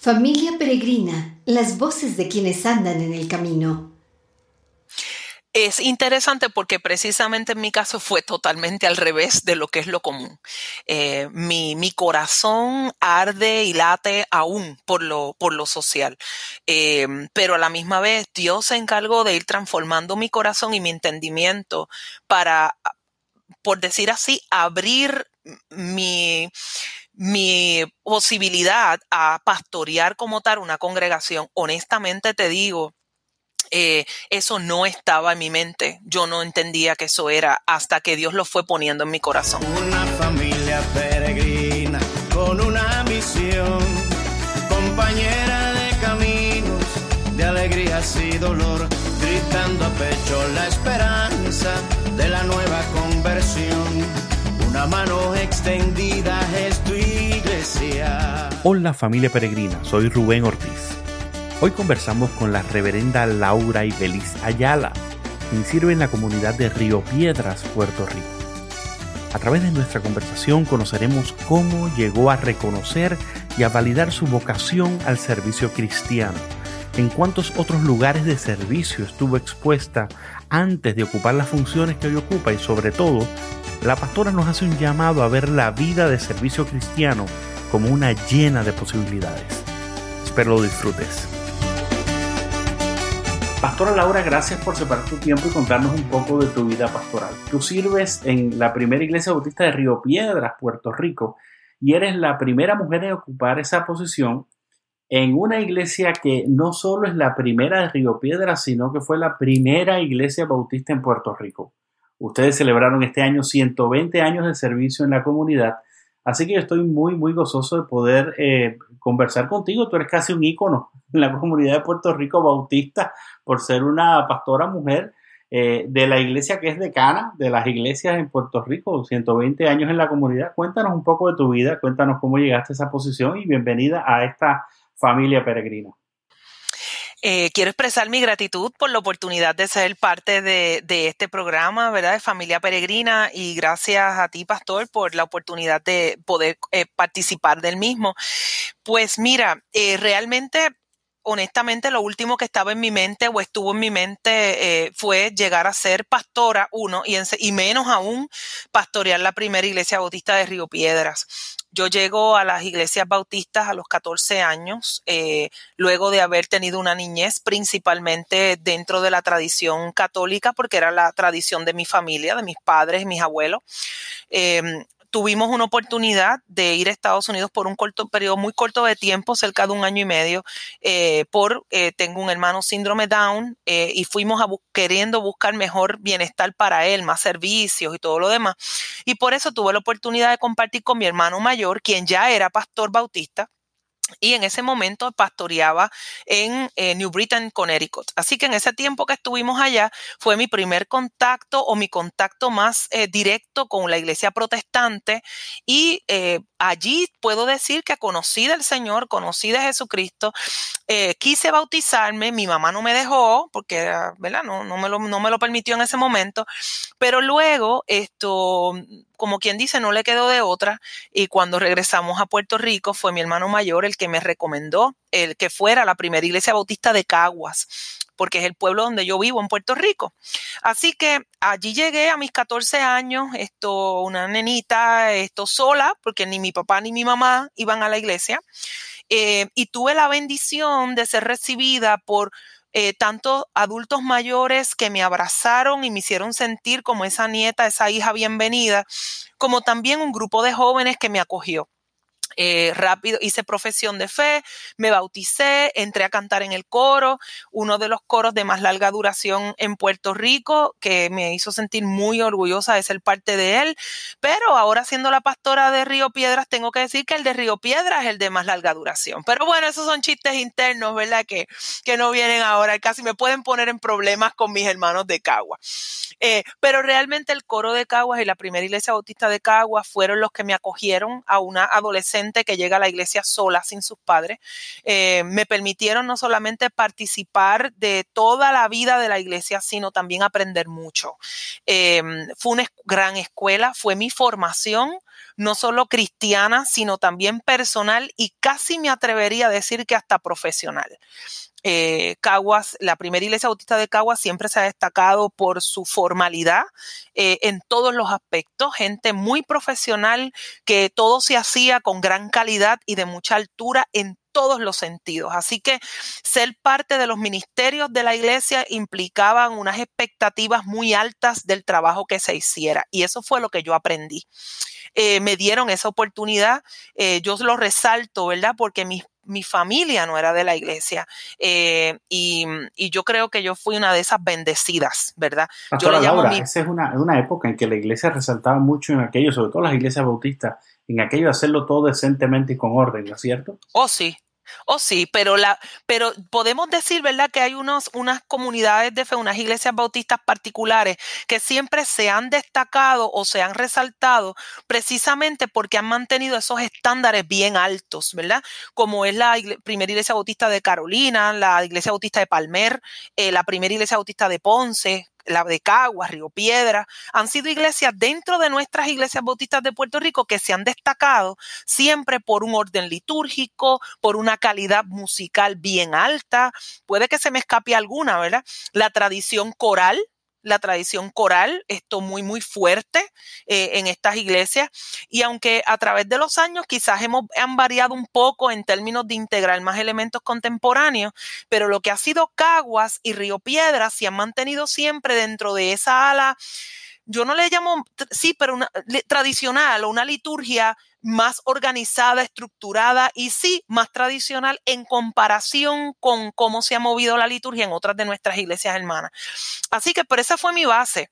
Familia Peregrina, las voces de quienes andan en el camino. Es interesante porque precisamente en mi caso fue totalmente al revés de lo que es lo común. Eh, mi, mi, corazón arde y late aún por lo, por lo social, eh, pero a la misma vez Dios se encargó de ir transformando mi corazón y mi entendimiento para, por decir así, abrir mi, mi posibilidad a pastorear como tal una congregación, honestamente te digo, eh, eso no estaba en mi mente. Yo no entendía que eso era hasta que Dios lo fue poniendo en mi corazón. Una familia peregrina con una misión, compañera de caminos, de alegrías y dolor, gritando a pecho la esperanza de la nueva conversión una mano extendida es tu Hola familia peregrina, soy Rubén Ortiz. Hoy conversamos con la reverenda Laura Ibeliz Ayala, quien sirve en la comunidad de Río Piedras, Puerto Rico. A través de nuestra conversación conoceremos cómo llegó a reconocer y a validar su vocación al servicio cristiano, en cuántos otros lugares de servicio estuvo expuesta antes de ocupar las funciones que hoy ocupa y sobre todo la pastora nos hace un llamado a ver la vida de servicio cristiano como una llena de posibilidades. Espero lo disfrutes. Pastora Laura, gracias por separar tu tiempo y contarnos un poco de tu vida pastoral. Tú sirves en la primera iglesia bautista de Río Piedras, Puerto Rico, y eres la primera mujer en ocupar esa posición en una iglesia que no solo es la primera de Río Piedras, sino que fue la primera iglesia bautista en Puerto Rico. Ustedes celebraron este año 120 años de servicio en la comunidad, así que yo estoy muy, muy gozoso de poder eh, conversar contigo. Tú eres casi un ícono en la comunidad de Puerto Rico bautista por ser una pastora mujer eh, de la iglesia que es decana de las iglesias en Puerto Rico, 120 años en la comunidad. Cuéntanos un poco de tu vida, cuéntanos cómo llegaste a esa posición y bienvenida a esta familia peregrina. Eh, quiero expresar mi gratitud por la oportunidad de ser parte de, este programa, ¿verdad? De Familia Peregrina y gracias a ti, Pastor, por la oportunidad de poder eh, participar del mismo. Pues mira, eh, realmente honestamente lo último que estaba en mi mente o estuvo en mi mente eh, fue llegar a ser pastora, uno, y, menos aún pastorear la primera iglesia bautista de Río Piedras. Yo llego a las iglesias bautistas a los 14 años, eh, luego de haber tenido una niñez principalmente dentro de la tradición católica, porque era la tradición de mi familia, de mis padres, mis abuelos. Em, tuvimos una oportunidad de ir a Estados Unidos por un corto periodo muy corto de tiempo, cerca de un año y medio, eh, por eh, tengo un hermano síndrome Down eh, y fuimos a queriendo buscar mejor bienestar para él, más servicios y todo lo demás. Y por eso tuve la oportunidad de compartir con mi hermano mayor, quien ya era pastor bautista y en ese momento pastoreaba en eh, New Britain, Connecticut. Así que en ese tiempo que estuvimos allá fue mi primer contacto o mi contacto más eh, directo con la iglesia protestante y eh, allí puedo decir que conocí del Señor, conocí de Jesucristo, quise bautizarme, mi mamá no me dejó porque ¿verdad? No, no, me lo, no me lo permitió en ese momento, pero luego esto como quien dice, no le quedó de otra. Y cuando regresamos a Puerto Rico, fue mi hermano mayor el que me recomendó el que fuera la primera iglesia bautista de Caguas, porque es el pueblo donde yo vivo en Puerto Rico. Así que allí llegué a mis 14 años, esto, una nenita, esto sola, porque ni mi papá ni mi mamá iban a la iglesia. Eh, y tuve la bendición de ser recibida por eh, tanto adultos mayores que me abrazaron y me hicieron sentir como esa nieta, esa hija bienvenida, como también un grupo de jóvenes que me acogió. Eh, rápido hice profesión de fe, me bauticé, entré a cantar en el coro, uno de los coros de más larga duración en Puerto Rico, que me hizo sentir muy orgullosa de ser parte de él. Pero ahora siendo la pastora de Río Piedras, tengo que decir que el de Río Piedras es el de más larga duración. Pero bueno, esos son chistes internos, ¿verdad? Que, que no vienen ahora, casi me pueden poner en problemas con mis hermanos de Cagua. Eh, pero realmente el coro de Caguas y la primera iglesia bautista de Caguas fueron los que me acogieron a una adolescente que llega a la iglesia sola, sin sus padres, eh, me permitieron no solamente participar de toda la vida de la iglesia, sino también aprender mucho. Em, fue una gran escuela, fue mi formación no solo cristiana, sino también personal y casi me atrevería a decir que hasta profesional. Eh, Caguas, la primera iglesia bautista de Caguas siempre se ha destacado por su formalidad eh, en todos los aspectos, gente muy profesional, que todo se hacía con gran calidad y de mucha altura en todos los sentidos. Así que ser parte de los ministerios de la iglesia implicaban unas expectativas muy altas del trabajo que se hiciera. Y eso fue lo que yo aprendí. Eh, me dieron esa oportunidad. Eh, yo lo resalto, ¿verdad? Porque mi, mi, familia no era de la iglesia. Eh, y, y, yo creo que yo fui una de esas bendecidas, ¿verdad? yo le llamo Esa es una, una época en que la iglesia resaltaba mucho en aquello, sobre todo las iglesias bautistas en aquello de hacerlo todo decentemente y con orden, ¿no es cierto? Oh, sí, Oh, sí, pero la, pero podemos decir, ¿verdad?, que hay unos, unas comunidades de fe, unas iglesias bautistas particulares que siempre se han destacado o se han resaltado precisamente porque han mantenido esos estándares bien altos, ¿verdad? Como es la primera iglesia bautista de Carolina, la iglesia bautista de Palmer, eh, la primera iglesia bautista de Ponce, la de Caguas, Río Piedra, han sido iglesias dentro de nuestras iglesias bautistas de Puerto Rico que se han destacado siempre por un orden litúrgico, por una calidad musical bien alta. Puede que se me escape alguna, ¿verdad? La tradición coral, la tradición coral, esto muy, muy fuerte eh, en estas iglesias. Y aunque a través de los años quizás hemos, han variado un poco en términos de integrar más elementos contemporáneos, pero lo que ha sido Caguas y Río Piedras se han mantenido siempre dentro de esa ala yo no le llamo, sí, pero una tradicional o una liturgia más organizada, estructurada y sí, más tradicional en comparación con cómo se ha movido la liturgia en otras de nuestras iglesias hermanas. Así que por esa fue mi base.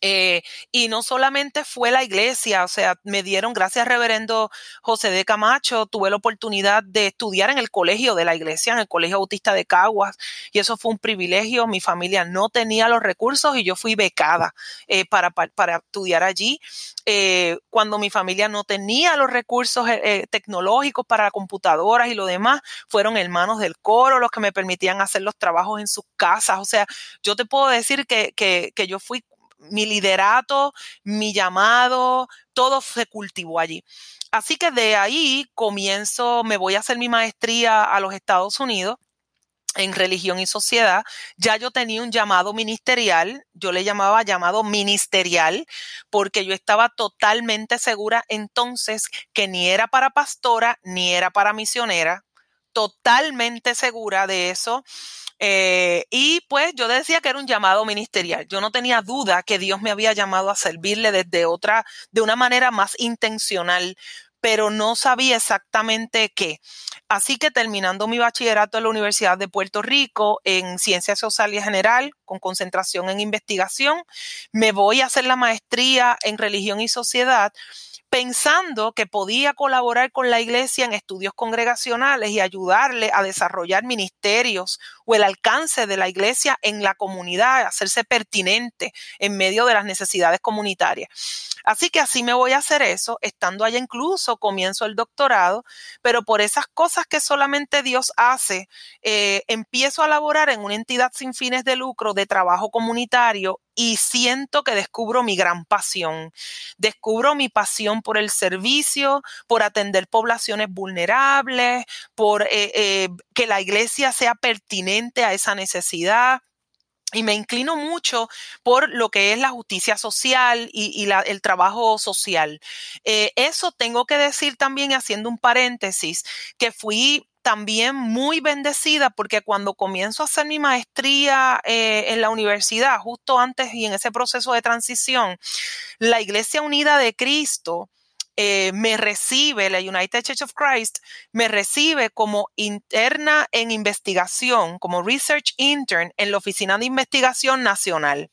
Eh, y no solamente fue la iglesia, o sea, me dieron, gracias reverendo José de Camacho, tuve la oportunidad de estudiar en el colegio de la iglesia, en el colegio autista de Caguas, y eso fue un privilegio. Mi familia no tenía los recursos y yo fui becada eh, para, para, estudiar allí. Eh, cuando mi familia no tenía los recursos tecnológicos para computadoras y lo demás, fueron hermanos del coro los que me permitían hacer los trabajos en sus casas. O sea, yo te puedo decir que, que, que yo fui mi liderato, mi llamado, todo se cultivó allí. Así que de ahí comienzo, me voy a hacer mi maestría a los Estados Unidos en religión y sociedad, ya yo tenía un llamado ministerial, yo le llamaba llamado ministerial, porque yo estaba totalmente segura entonces que ni era para pastora, ni era para misionera, totalmente segura de eso. Eh, y pues yo decía que era un llamado ministerial. Yo no tenía duda que Dios me había llamado a servirle desde otra, de una manera más intencional, pero no sabía exactamente qué. Así que terminando mi bachillerato en la Universidad de Puerto Rico en Ciencias Sociales General, con concentración en investigación, me voy a hacer la maestría en religión y sociedad pensando que podía colaborar con la iglesia en estudios congregacionales y ayudarle a desarrollar ministerios o el alcance de la iglesia en la comunidad, hacerse pertinente en medio de las necesidades comunitarias. Así que así me voy a hacer eso, estando allá incluso comienzo el doctorado, pero por esas cosas que solamente Dios hace, eh, empiezo a laborar en una entidad sin fines de lucro de trabajo comunitario y siento que descubro mi gran pasión. Descubro mi pasión por el servicio, por atender poblaciones vulnerables, por eh, eh, que la iglesia sea pertinente a esa necesidad. Y me inclino mucho por lo que es la justicia social y, el trabajo social. Eh, eso tengo que decir también, haciendo un paréntesis, que fui también muy bendecida porque cuando comienzo a hacer mi maestría eh, en la universidad, justo antes y en ese proceso de transición, la Iglesia Unida de Cristo eh, me recibe, la United Church of Christ, me recibe como interna en investigación, como research intern en la Oficina de Investigación Nacional.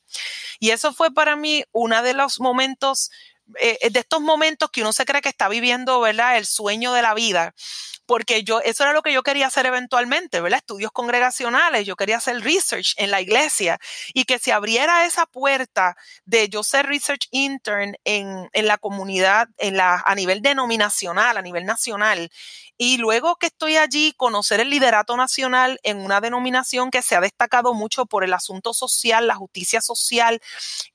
Y eso fue para mí uno de los momentos, eh, de estos momentos que uno se cree que está viviendo, ¿verdad? El sueño de la vida porque yo, eso era lo que yo quería hacer eventualmente, ¿verdad? Estudios congregacionales, yo quería hacer research en la iglesia y que se abriera esa puerta de yo ser research intern en, en la comunidad, en la, a nivel denominacional, a nivel nacional, y luego que estoy allí, conocer el liderato nacional en una denominación que se ha destacado mucho por el asunto social, la justicia social.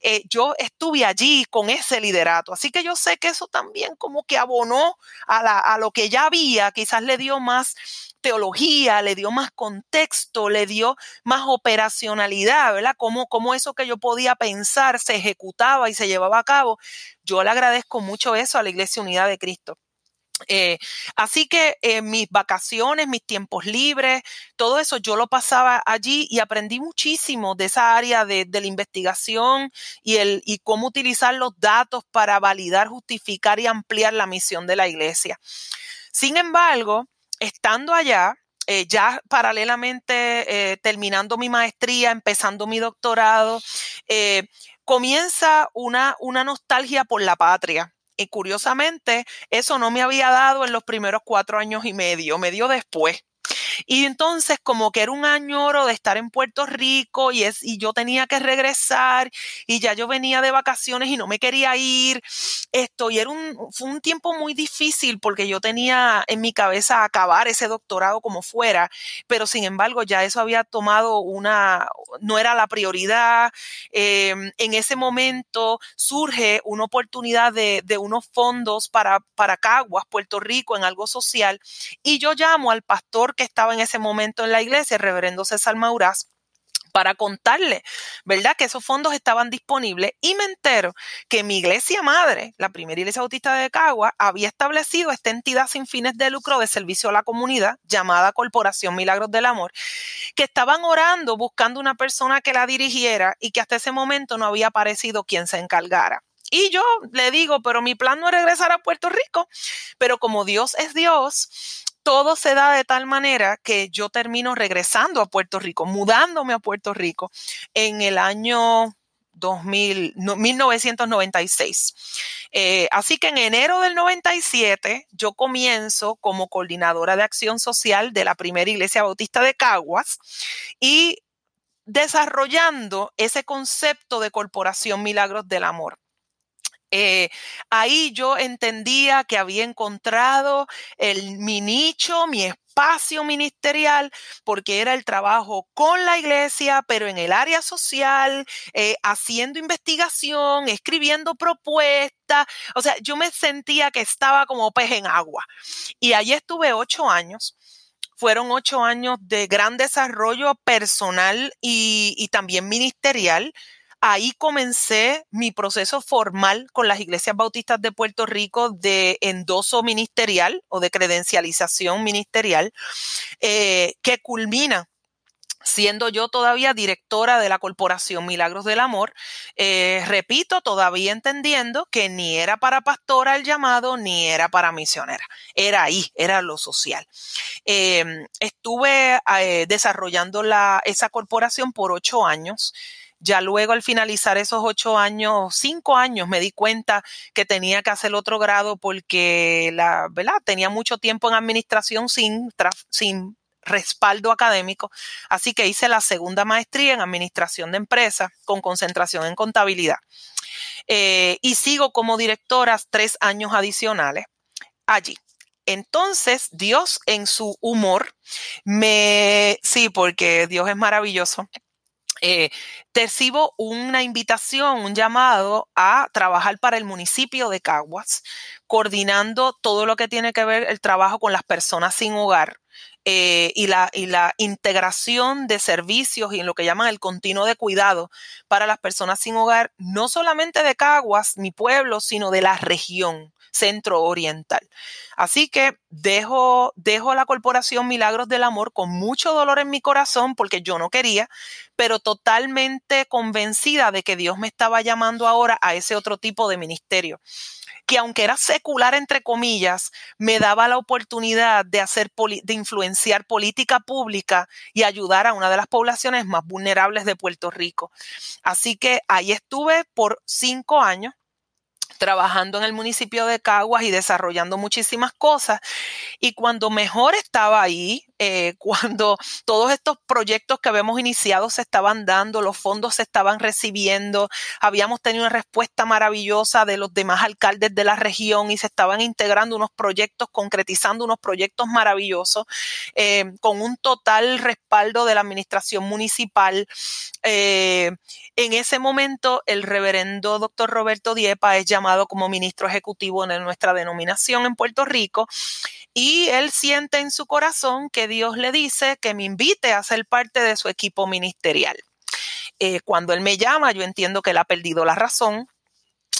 Eh, yo estuve allí con ese liderato, así que yo sé que eso también como que abonó a, a lo que ya había, quizás le dio más teología, le dio más contexto, le dio más operacionalidad, ¿verdad? Cómo, cómo eso que yo podía pensar se ejecutaba y se llevaba a cabo. Yo le agradezco mucho eso a la Iglesia Unida de Cristo. Eh, así que eh, mis vacaciones, mis tiempos libres, todo eso yo lo pasaba allí y aprendí muchísimo de esa área de, la investigación y, el, y cómo utilizar los datos para validar, justificar y ampliar la misión de la iglesia. Sin embargo, estando allá, eh, ya paralelamente terminando mi maestría, empezando mi doctorado, comienza una, una nostalgia por la patria y curiosamente, eso no me había dado en los primeros cuatro años y medio, me dio después. Y entonces como que era un añoro de estar en Puerto Rico y, es, y yo tenía que regresar y ya yo venía de vacaciones y no me quería ir. Esto, y era un, fue un tiempo muy difícil porque yo tenía en mi cabeza acabar ese doctorado como fuera, pero sin embargo ya eso había tomado una, no era la prioridad. Em, en ese momento surge una oportunidad de, de unos fondos para, para Caguas, Puerto Rico, en algo social, y yo llamo al pastor que estaba en ese momento en la iglesia, el reverendo César Maurás, para contarle, ¿verdad? Que esos fondos estaban disponibles y me entero que mi iglesia madre, la primera iglesia bautista de Cagua, había establecido esta entidad sin fines de lucro de servicio a la comunidad llamada Corporación Milagros del Amor, que estaban orando buscando una persona que la dirigiera y que hasta ese momento no había aparecido quien se encargara. Y yo le digo, pero mi plan no es regresar a Puerto Rico, pero como Dios es Dios, todo se da de tal manera que yo termino regresando a Puerto Rico, mudándome a Puerto Rico en el año 2000, 1996. Eh, así que en enero del 97 yo comienzo como coordinadora de acción social de la primera iglesia bautista de Caguas y desarrollando ese concepto de corporación Milagros del Amor. Eh, ahí yo entendía que había encontrado el, mi nicho, mi espacio ministerial, porque era el trabajo con la iglesia, pero en el área social, eh, haciendo investigación, escribiendo propuestas. O sea, yo me sentía que estaba como pez en agua. Y allí estuve ocho años fueron ocho años de gran desarrollo personal y, y, también ministerial ahí comencé mi proceso formal con las iglesias bautistas de Puerto Rico de endoso ministerial o de credencialización ministerial, eh, que culmina siendo yo todavía directora de la Corporación Milagros del Amor, eh, repito, todavía entendiendo que ni era para pastora el llamado, ni era para misionera, era ahí, era lo social. Em, estuve eh, desarrollando la, esa corporación por ocho años. Ya luego al finalizar esos ocho años, cinco años, me di cuenta que tenía que hacer otro grado porque la, ¿verdad? Tenía mucho tiempo en administración sin, sin respaldo académico. Así que hice la segunda maestría en administración de empresas con concentración en contabilidad. Eh, y sigo como directora tres años adicionales allí. Entonces, Dios en su humor me, sí, porque Dios es maravilloso, eh, recibo una invitación, un llamado a trabajar para el municipio de Caguas, coordinando todo lo que tiene que ver el trabajo con las personas sin hogar. Eh, y, la, y la integración de servicios y en lo que llaman el continuo de cuidado para las personas sin hogar, no solamente de Caguas, mi pueblo, sino de la región centro oriental. Así que dejo, dejo la corporación Milagros del Amor con mucho dolor en mi corazón porque yo no quería, pero totalmente convencida de que Dios me estaba llamando ahora a ese otro tipo de ministerio que aunque era secular entre comillas, me daba la oportunidad de hacer de influenciar política pública y ayudar a una de las poblaciones más vulnerables de Puerto Rico. Así que ahí estuve por cinco años trabajando en el municipio de Caguas y desarrollando muchísimas cosas. Y cuando mejor estaba ahí, eh, cuando todos estos proyectos que habíamos iniciado se estaban dando, los fondos se estaban recibiendo, habíamos tenido una respuesta maravillosa de los demás alcaldes de la región y se estaban integrando unos proyectos, concretizando unos proyectos maravillosos, eh, con un total respaldo de la administración municipal. Eh, en ese momento, el reverendo doctor Roberto Diepa es llamado como ministro ejecutivo de nuestra denominación en Puerto Rico y él siente en su corazón que Dios le dice que me invite a ser parte de su equipo ministerial. Eh, cuando él me llama, yo entiendo que él ha perdido la razón,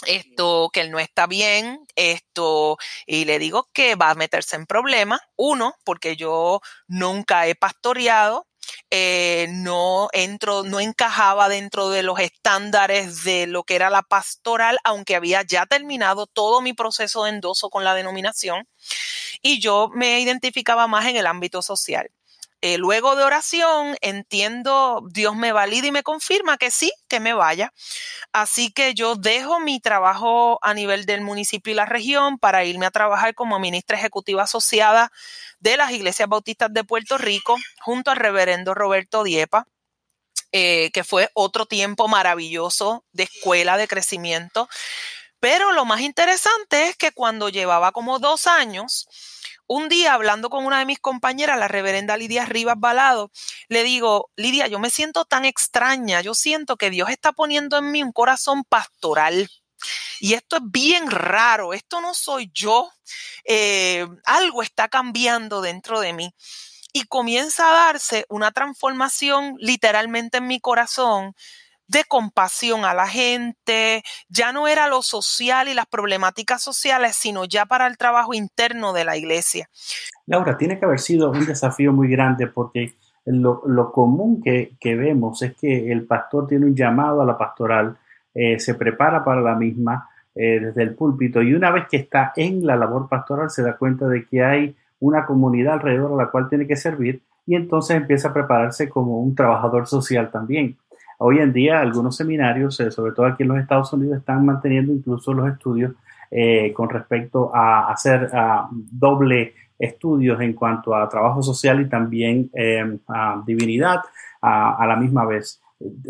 esto, que él no está bien, esto, y le digo que va a meterse en problemas. Uno, porque yo nunca he pastoreado, eh, no entro, no encajaba dentro de los estándares de lo que era la pastoral, aunque había ya terminado todo mi proceso de endoso con la denominación, y yo me identificaba más en el ámbito social. Eh, luego de oración, entiendo, Dios me valida y me confirma que sí, que me vaya. Así que yo dejo mi trabajo a nivel del municipio y la región para irme a trabajar como ministra ejecutiva asociada de las iglesias bautistas de Puerto Rico junto al reverendo Roberto Diepa. Eh, que fue otro tiempo maravilloso de escuela, de crecimiento. Pero lo más interesante es que cuando llevaba como dos años, un día hablando con una de mis compañeras, la reverenda Lidia Rivas Balado, le digo, Lidia, yo me siento tan extraña, yo siento que Dios está poniendo en mí un corazón pastoral. Y esto es bien raro, esto no soy yo, eh, algo está cambiando dentro de mí. Y comienza a darse una transformación literalmente en mi corazón de compasión a la gente, ya no era lo social y las problemáticas sociales, sino ya para el trabajo interno de la iglesia. Laura, tiene que haber sido un desafío muy grande porque lo, común que, vemos es que el pastor tiene un llamado a la pastoral, eh, se prepara para la misma eh, desde el púlpito y una vez que está en la labor pastoral se da cuenta de que hay una comunidad alrededor a la cual tiene que servir y entonces empieza a prepararse como un trabajador social también. Hoy en día algunos seminarios, eh, sobre todo aquí en los Estados Unidos, están manteniendo incluso los estudios eh, con respecto a hacer doble estudios en cuanto a trabajo social y también em, a divinidad a, la misma vez,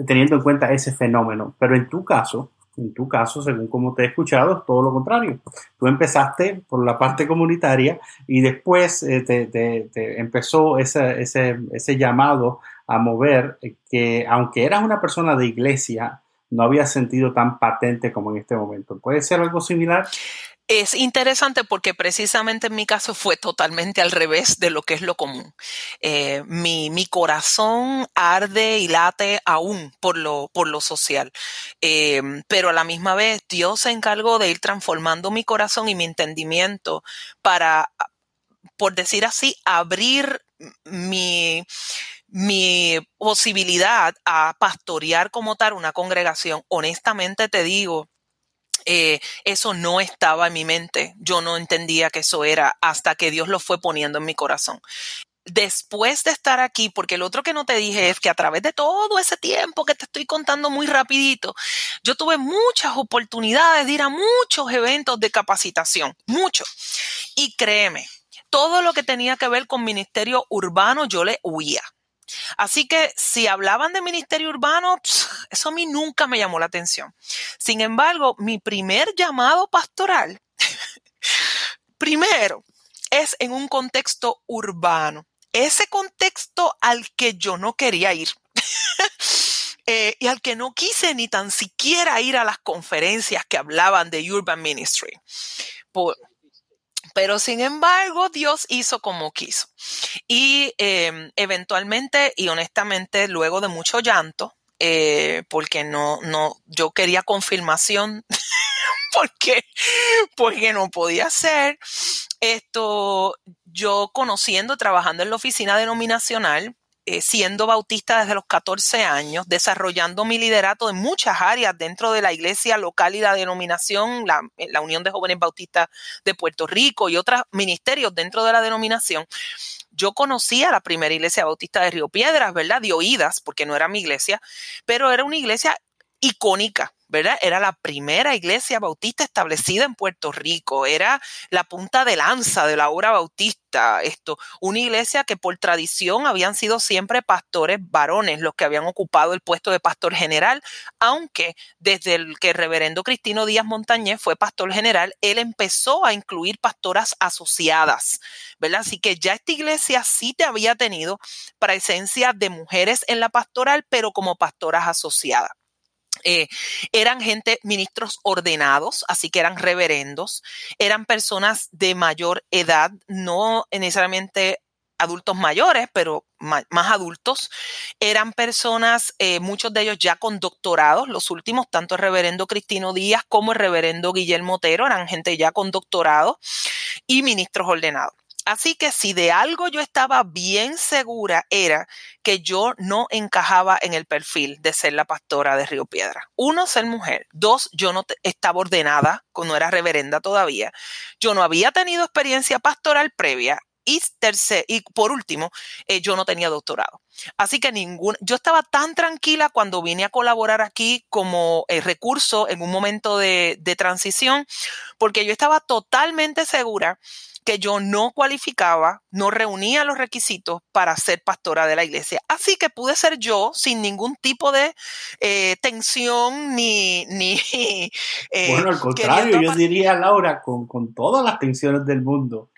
teniendo en cuenta ese fenómeno. Pero en tu caso, en tu caso, según como te he escuchado, es todo lo contrario. Tú empezaste por la parte comunitaria y después eh, te, empezó ese, ese, ese llamado a mover eh, que aunque eras una persona de iglesia, no había sentido tan patente como en este momento. ¿Puede ser algo similar? Es interesante porque precisamente en mi caso fue totalmente al revés de lo que es lo común. Eh, mi, corazón arde y late aún por lo, por lo social, eh, pero a la misma vez Dios se encargó de ir transformando mi corazón y mi entendimiento para, por decir así, abrir mi, mi posibilidad a pastorear como tal una congregación, honestamente te digo, eh, eso no estaba en mi mente. Yo no entendía que eso era hasta que Dios lo fue poniendo en mi corazón. Después de estar aquí, porque el otro que no te dije es que a través de todo ese tiempo que te estoy contando muy rapidito, yo tuve muchas oportunidades de ir a muchos eventos de capacitación, muchos. Y créeme, todo lo que tenía que ver con ministerio urbano yo le huía. Así que si hablaban de ministerio urbano, eso a mí nunca me llamó la atención. Sin embargo, mi primer llamado pastoral, primero, es en un contexto urbano. Ese contexto al que yo no quería ir. Eh, y al que no quise ni tan siquiera ir a las conferencias que hablaban de Urban Ministry. Por, pero sin embargo, Dios hizo como quiso. Y em, eventualmente y honestamente, luego de mucho llanto, eh, porque no, no, yo quería confirmación, porque, porque no podía ser. Esto, yo conociendo, trabajando en la oficina denominacional, eh, siendo bautista desde los 14 años, desarrollando mi liderato en muchas áreas dentro de la iglesia local y la denominación, la, eh, la Unión de Jóvenes Bautistas de Puerto Rico y otros ministerios dentro de la denominación. Yo conocía la primera iglesia bautista de Río Piedras, ¿verdad? De oídas, porque no era mi iglesia, pero era una iglesia icónica, ¿verdad? Era la primera iglesia bautista establecida en Puerto Rico, era la punta de lanza de la obra bautista, esto, una iglesia que por tradición habían sido siempre pastores varones los que habían ocupado el puesto de pastor general, aunque desde el que el reverendo Cristino Díaz Montañez fue pastor general, él empezó a incluir pastoras asociadas, ¿verdad? Así que ya esta iglesia sí te había tenido presencia de mujeres en la pastoral, pero como pastoras asociadas. Eh, eran gente, ministros ordenados, así que eran reverendos, eran personas de mayor edad, no necesariamente adultos mayores, pero más, adultos. Eran personas, eh, muchos de ellos ya con doctorados, los últimos, tanto el reverendo Cristino Díaz como el reverendo Guillermo Otero, eran gente ya con doctorado y ministros ordenados. Así que si de algo yo estaba bien segura era que yo no encajaba en el perfil de ser la pastora de Río Piedra. Uno, ser mujer. Dos, yo no estaba ordenada, no era reverenda todavía. Yo no había tenido experiencia pastoral previa. Y, y por último, eh, yo no tenía doctorado. Así que ningún, yo estaba tan tranquila cuando vine a colaborar aquí como eh, recurso en un momento de transición, porque yo estaba totalmente segura que yo no cualificaba, no reunía los requisitos para ser pastora de la iglesia. Así que pude ser yo sin ningún tipo de eh, tensión ni... ni eh, bueno, al contrario, yo diría, Laura, con, con todas las tensiones del mundo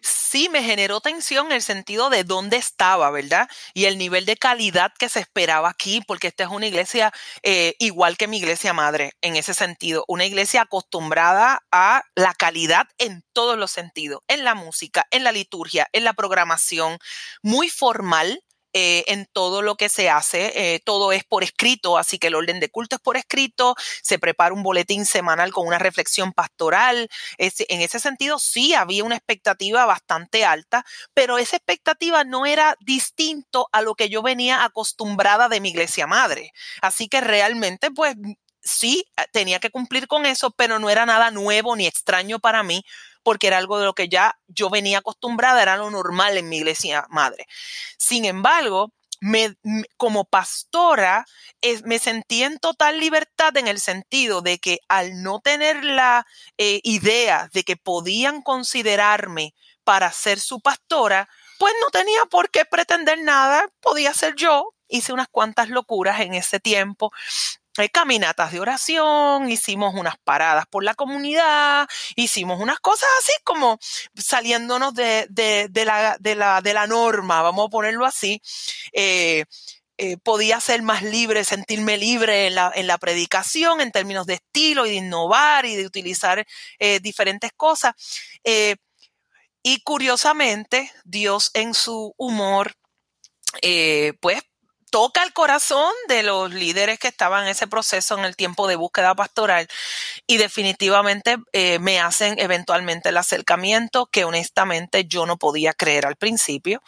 sí me generó tensión en el sentido de dónde estaba, ¿verdad? Y el nivel de calidad que se esperaba aquí, porque esta es una iglesia eh, igual que mi iglesia madre, en ese sentido, una iglesia acostumbrada a la calidad en todos los sentidos, en la música, en la liturgia, en la programación, muy formal, eh, en todo lo que se hace. Eh, todo es por escrito, así que el orden de culto es por escrito. Se prepara un boletín semanal con una reflexión pastoral. en ese sentido, sí había una expectativa bastante alta, pero esa expectativa no era distinto a lo que yo venía acostumbrada de mi iglesia madre. Así que realmente, pues sí, tenía que cumplir con eso, pero no era nada nuevo ni extraño para mí, porque era algo de lo que ya yo venía acostumbrada, era lo normal en mi iglesia madre. Sin embargo, me, como pastora me sentí en total libertad en el sentido de que al no tener la eh, idea de que podían considerarme para ser su pastora, pues no tenía por qué pretender nada, podía ser yo. Hice unas cuantas locuras en ese tiempo caminatas de oración, hicimos unas paradas por la comunidad, hicimos unas cosas así como saliéndonos de, de, la, de, la, de la, norma, vamos a ponerlo así. Eh, eh, podía ser más libre, sentirme libre en la, en la, predicación en términos de estilo y de innovar y de utilizar eh, diferentes cosas. y curiosamente, Dios en su humor, pues toca el corazón de los líderes que estaban en ese proceso en el tiempo de búsqueda pastoral y definitivamente eh, me hacen eventualmente el acercamiento que honestamente yo no podía creer al principio.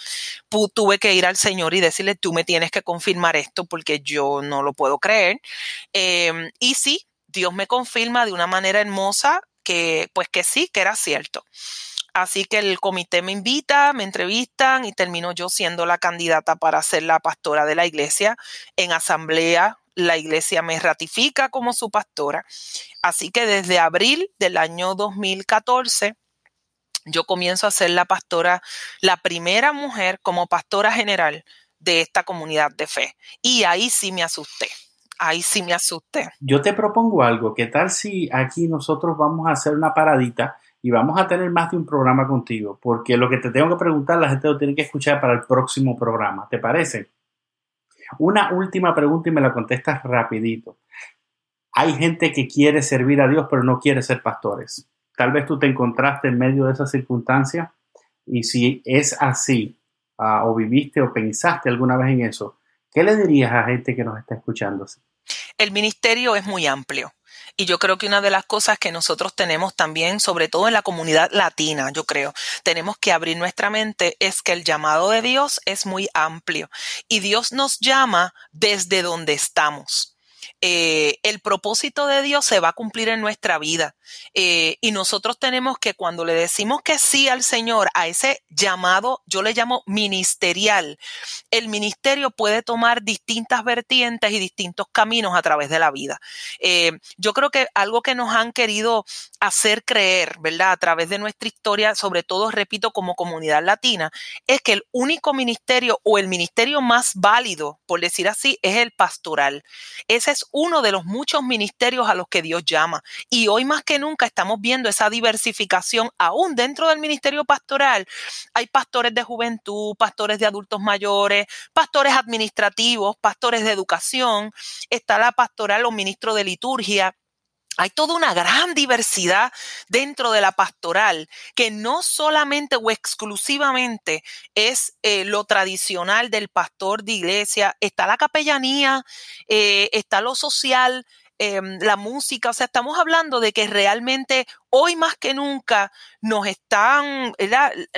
tuve que ir al Señor y decirle, tú me tienes que confirmar esto porque yo no lo puedo creer. Em, y sí, Dios me confirma de una manera hermosa que pues que sí, que era cierto. Así que el comité me invita, me entrevistan y termino yo siendo la candidata para ser la pastora de la iglesia. En asamblea, la iglesia me ratifica como su pastora. Así que desde abril del año 2014, yo comienzo a ser la pastora, la primera mujer como pastora general de esta comunidad de fe. Y ahí sí me asusté. Ahí sí me asusté. Yo te propongo algo. ¿Qué tal si aquí nosotros vamos a hacer una paradita? Y vamos a tener más de un programa contigo, porque lo que te tengo que preguntar la gente lo tiene que escuchar para el próximo programa, ¿te parece? Una última pregunta y me la contestas rapidito. Hay gente que quiere servir a Dios pero no quiere ser pastores. Tal vez tú te encontraste en medio de esa circunstancia y si es así, ah, o viviste o pensaste alguna vez en eso, ¿qué le dirías a gente que nos está escuchando? El ministerio es muy amplio y yo creo que una de las cosas que nosotros tenemos también, sobre todo en la comunidad latina, yo creo, tenemos que abrir nuestra mente, es que el llamado de Dios es muy amplio y Dios nos llama desde donde estamos. Eh, el propósito de Dios se va a cumplir en nuestra vida. Eh, y nosotros tenemos que cuando le decimos que sí al Señor, a ese llamado, yo le llamo ministerial, el ministerio puede tomar distintas vertientes y distintos caminos a través de la vida. Eh, yo creo que algo que nos han querido hacer creer, ¿verdad? A través de nuestra historia, sobre todo, repito, como comunidad latina, es que el único ministerio o el ministerio más válido, por decir así, es el pastoral. Ese es uno de los muchos ministerios a los que Dios llama. Y hoy más que nunca estamos viendo esa diversificación aún dentro del ministerio pastoral. Hay pastores de juventud, pastores de adultos mayores, pastores administrativos, pastores de educación, está la pastoral o ministro de liturgia. Hay toda una gran diversidad dentro de la pastoral que no solamente o exclusivamente es eh, lo tradicional del pastor de iglesia, está la capellanía, eh, está lo social, em, la música, o sea, estamos hablando de que realmente hoy más que nunca nos están,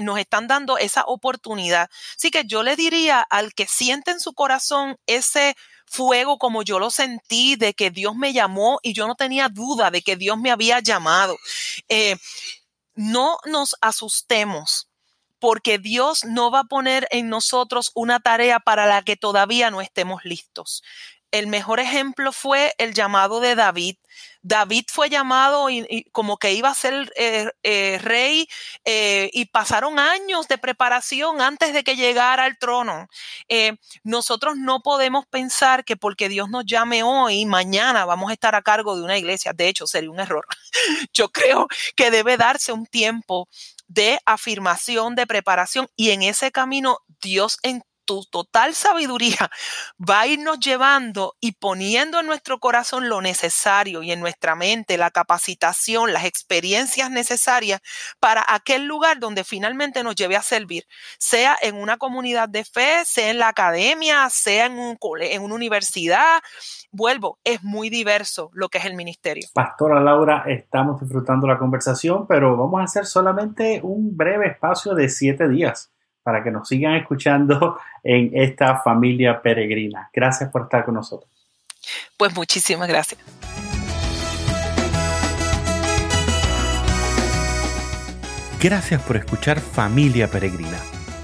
nos están dando esa oportunidad. Así que yo le diría al que siente en su corazón ese fuego como yo lo sentí, de que Dios me llamó y yo no tenía duda de que Dios me había llamado. Eh, no nos asustemos porque Dios no va a poner en nosotros una tarea para la que todavía no estemos listos el mejor ejemplo fue el llamado de David. David fue llamado y, como que iba a ser eh, eh, rey eh, y pasaron años de preparación antes de que llegara al trono. nosotros no podemos pensar que porque Dios nos llame hoy, mañana vamos a estar a cargo de una iglesia. De hecho, sería un error. Yo creo que debe darse un tiempo de afirmación, de preparación y en ese camino Dios en tu total sabiduría va a irnos llevando y poniendo en nuestro corazón lo necesario y en nuestra mente la capacitación, las experiencias necesarias para aquel lugar donde finalmente nos lleve a servir, sea en una comunidad de fe, sea en la academia, sea en, un en una universidad. Vuelvo, es muy diverso lo que es el ministerio. Pastora Laura, estamos disfrutando la conversación, pero vamos a hacer solamente un breve espacio de siete días para que nos sigan escuchando en esta familia peregrina. Gracias por estar con nosotros. Pues muchísimas gracias. Gracias por escuchar Familia Peregrina,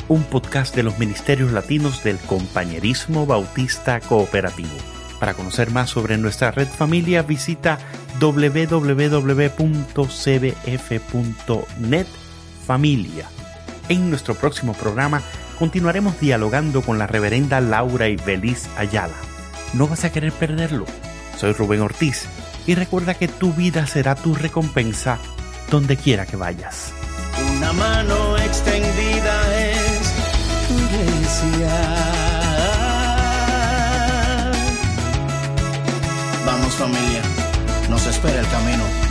un podcast de los Ministerios Latinos del Compañerismo Bautista Cooperativo. Para conocer más sobre nuestra red familia, visita www.cbf.net familia en nuestro próximo programa continuaremos dialogando con la reverenda Laura y Belis Ayala. No vas a querer perderlo. Soy Rubén Ortiz y recuerda que tu vida será tu recompensa donde quiera que vayas. Una mano extendida es tu iglesia. Vamos familia, nos espera el camino.